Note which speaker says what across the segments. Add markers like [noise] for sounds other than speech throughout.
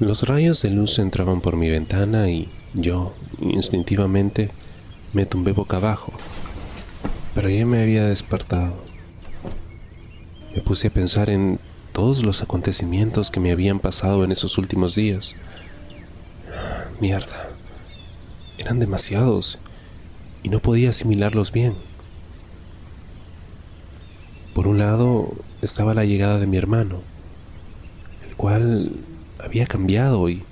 Speaker 1: Los rayos de luz entraban por mi ventana y yo, instintivamente, me tumbé boca abajo. Pero ya me había despertado. Me puse a pensar en todos los acontecimientos que me habían pasado en esos últimos días. Mierda. Eran demasiados y no podía asimilarlos bien. Por un lado estaba la llegada de mi hermano, el cual había cambiado y,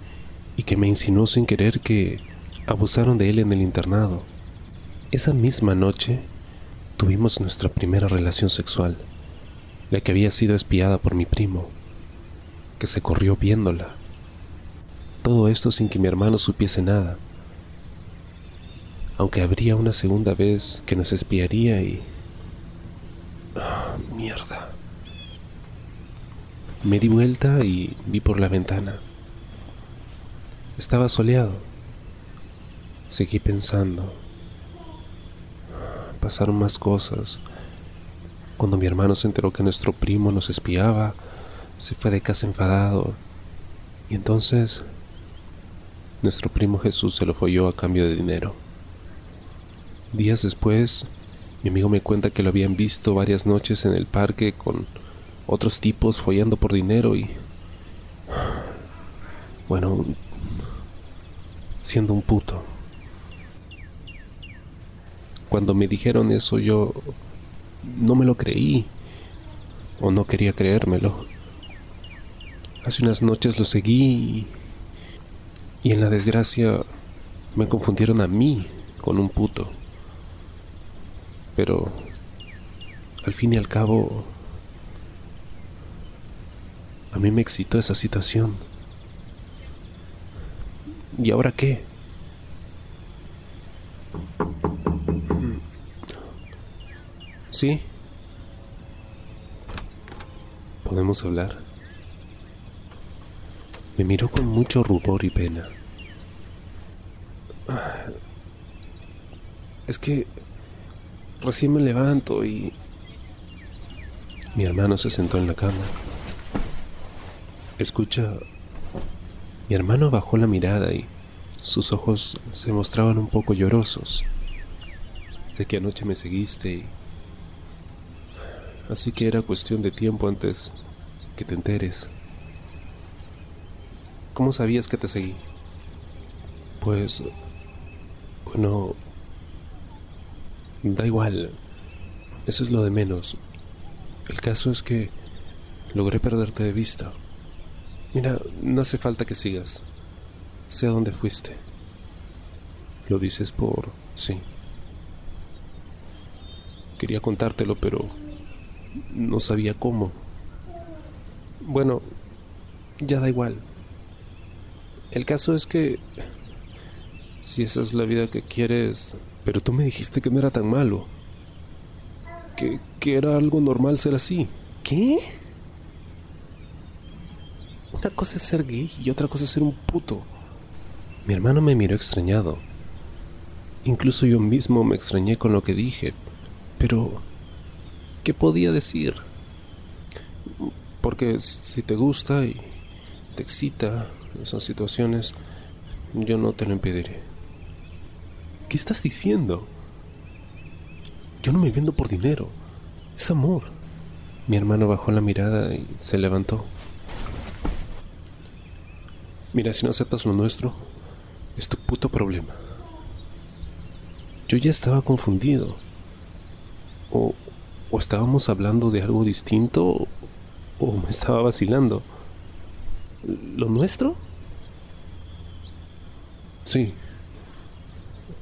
Speaker 1: y que me insinuó sin querer que abusaron de él en el internado. Esa misma noche tuvimos nuestra primera relación sexual, la que había sido espiada por mi primo, que se corrió viéndola. Todo esto sin que mi hermano supiese nada, aunque habría una segunda vez que nos espiaría y... Ah, mierda. Me di vuelta y vi por la ventana. Estaba soleado. Seguí pensando. Pasaron más cosas. Cuando mi hermano se enteró que nuestro primo nos espiaba, se fue de casa enfadado. Y entonces, nuestro primo Jesús se lo folló a cambio de dinero. Días después, mi amigo me cuenta que lo habían visto varias noches en el parque con otros tipos follando por dinero y... Bueno, siendo un puto. Cuando me dijeron eso yo no me lo creí o no quería creérmelo. Hace unas noches lo seguí y, en la desgracia me confundieron a mí con un puto. Pero al fin y al cabo a mí me excitó esa situación. ¿Y ahora qué? ¿Sí? ¿Podemos hablar? Me miró con mucho rubor y pena. Es que recién me levanto y... Mi hermano se sentó en la cama. Escucha, mi hermano bajó la mirada y sus ojos se mostraban un poco llorosos. Sé que anoche me seguiste y... Así que era cuestión de tiempo antes que te enteres. ¿Cómo sabías que te seguí? Pues... Bueno... Da igual. Eso es lo de menos. El caso es que logré perderte de vista. Mira, no hace falta que sigas. Sé a dónde fuiste. Lo dices por... sí. Quería contártelo, pero no sabía cómo. Bueno, ya da igual. El caso es que... Si esa es la vida que quieres... Pero tú me dijiste que no era tan malo. Que, que era algo normal ser así.
Speaker 2: ¿Qué?
Speaker 1: Una cosa es ser gay y otra cosa es ser un puto. Mi hermano me miró extrañado. Incluso yo mismo me extrañé con lo que dije. Pero, ¿qué podía decir? Porque si te gusta y te excita esas situaciones, yo no te lo impediré.
Speaker 2: ¿Qué estás diciendo? Yo no me vendo por dinero. Es amor.
Speaker 1: Mi hermano bajó la mirada y se levantó. Mira, si no aceptas lo nuestro, es tu puto problema. Yo ya estaba confundido. O, o estábamos hablando de algo distinto, o, me [laughs] estaba vacilando. ¿Lo nuestro? Sí.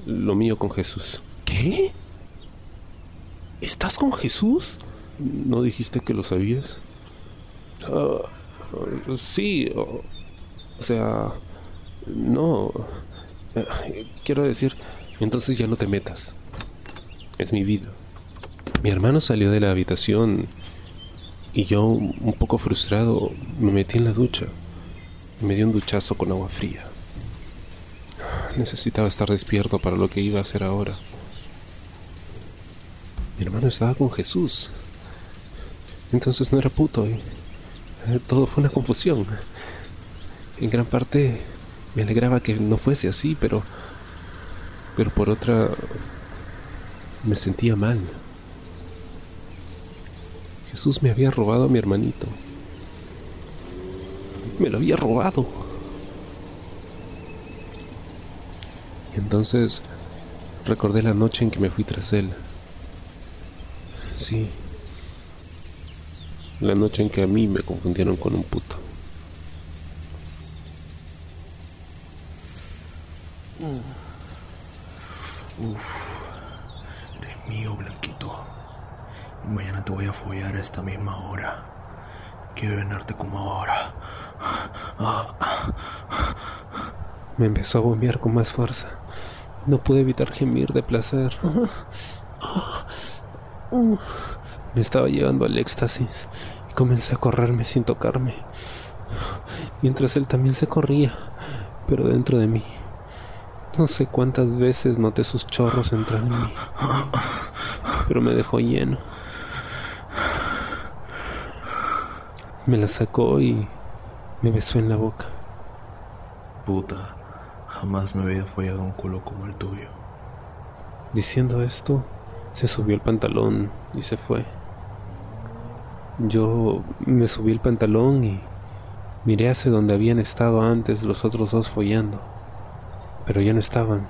Speaker 1: Lo mío con Jesús.
Speaker 2: ¿Qué? ¿Estás con Jesús?
Speaker 1: ¿No dijiste que lo sabías? Ah, sí, o sea, no. Eh, quiero decir, entonces ya no te metas. Es mi vida. Mi hermano salió de la habitación y yo, un poco frustrado, me metí en la ducha. Me dio un duchazo con agua fría. Necesitaba estar despierto para lo que iba a hacer ahora. Mi hermano estaba con Jesús. Entonces no era puto. Y todo fue una confusión. En gran parte me alegraba que no fuese así, pero... Pero por otra... Me sentía mal. Jesús me había robado a mi hermanito. Me lo había robado. Entonces recordé la noche en que me fui tras él. Sí. La noche en que a mí me confundieron con un puto.
Speaker 3: Uf, eres mío, Blanquito. Y mañana te esta misma hora. Quiero llenarte como ahora.
Speaker 1: Me empezó a bombear con más fuerza. No pude evitar gemir de placer. Me estaba llevando al éxtasis y comencé a correrme sin tocarme. Mientras él también se corría, pero dentro de mí. No sé cuántas veces noté sus chorros entrar en mí, pero me dejó lleno. Me la sacó y me besó en la boca.
Speaker 3: Puta, jamás me había follado un culo como el tuyo.
Speaker 1: Diciendo esto, se subió el pantalón y se fue. Yo me subí el pantalón y miré hacia donde habían estado antes los otros dos follando pero ya no estaban.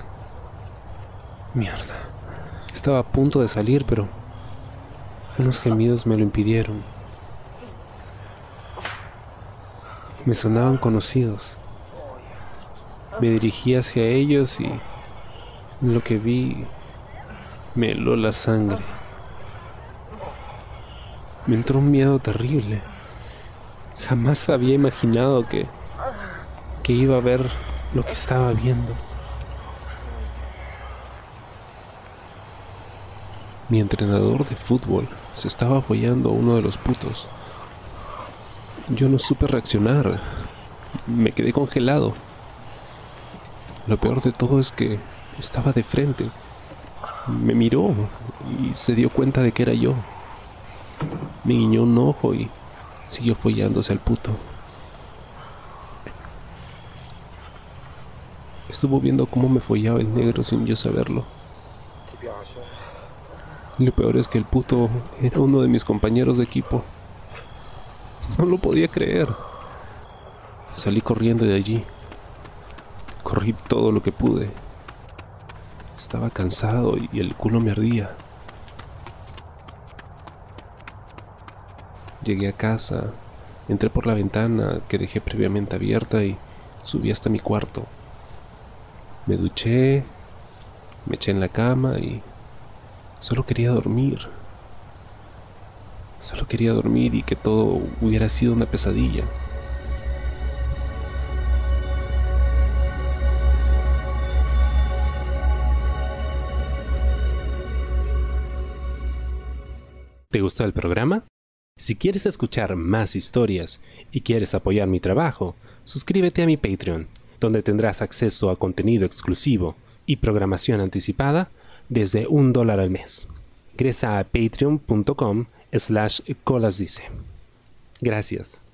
Speaker 1: Mierda. Estaba a punto de salir, pero unos gemidos me lo impidieron. Me sonaban conocidos. Me dirigí hacia ellos y lo que vi me heló la sangre. Me entró un miedo terrible. Jamás había imaginado que, que iba a ver lo que estaba viendo. Mi entrenador de fútbol se estaba apoyando a uno de los putos. Yo no supe reaccionar. Me quedé congelado. Lo peor de todo es que estaba de frente. Me miró y se dio cuenta de que era yo. Me guiñó un ojo y siguió follándose al puto. Estuvo viendo cómo me follaba el negro sin yo saberlo. lo peor es que el puto era uno de mis compañeros de equipo. No lo podía creer. Salí corriendo de allí. Corrí todo lo que pude. Estaba cansado y el culo me ardía. Llegué a casa, entré por la ventana que dejé previamente abierta y subí hasta mi cuarto. Me duché, me eché en la cama y solo quería dormir. Solo quería dormir y que todo hubiera sido una pesadilla. ¿Te gustó el programa? Si quieres escuchar más historias y quieres apoyar mi trabajo, suscríbete a mi Patreon donde tendrás acceso a contenido exclusivo y programación anticipada desde un dólar al mes. Ingresa a patreon.com slash colasdice. Gracias.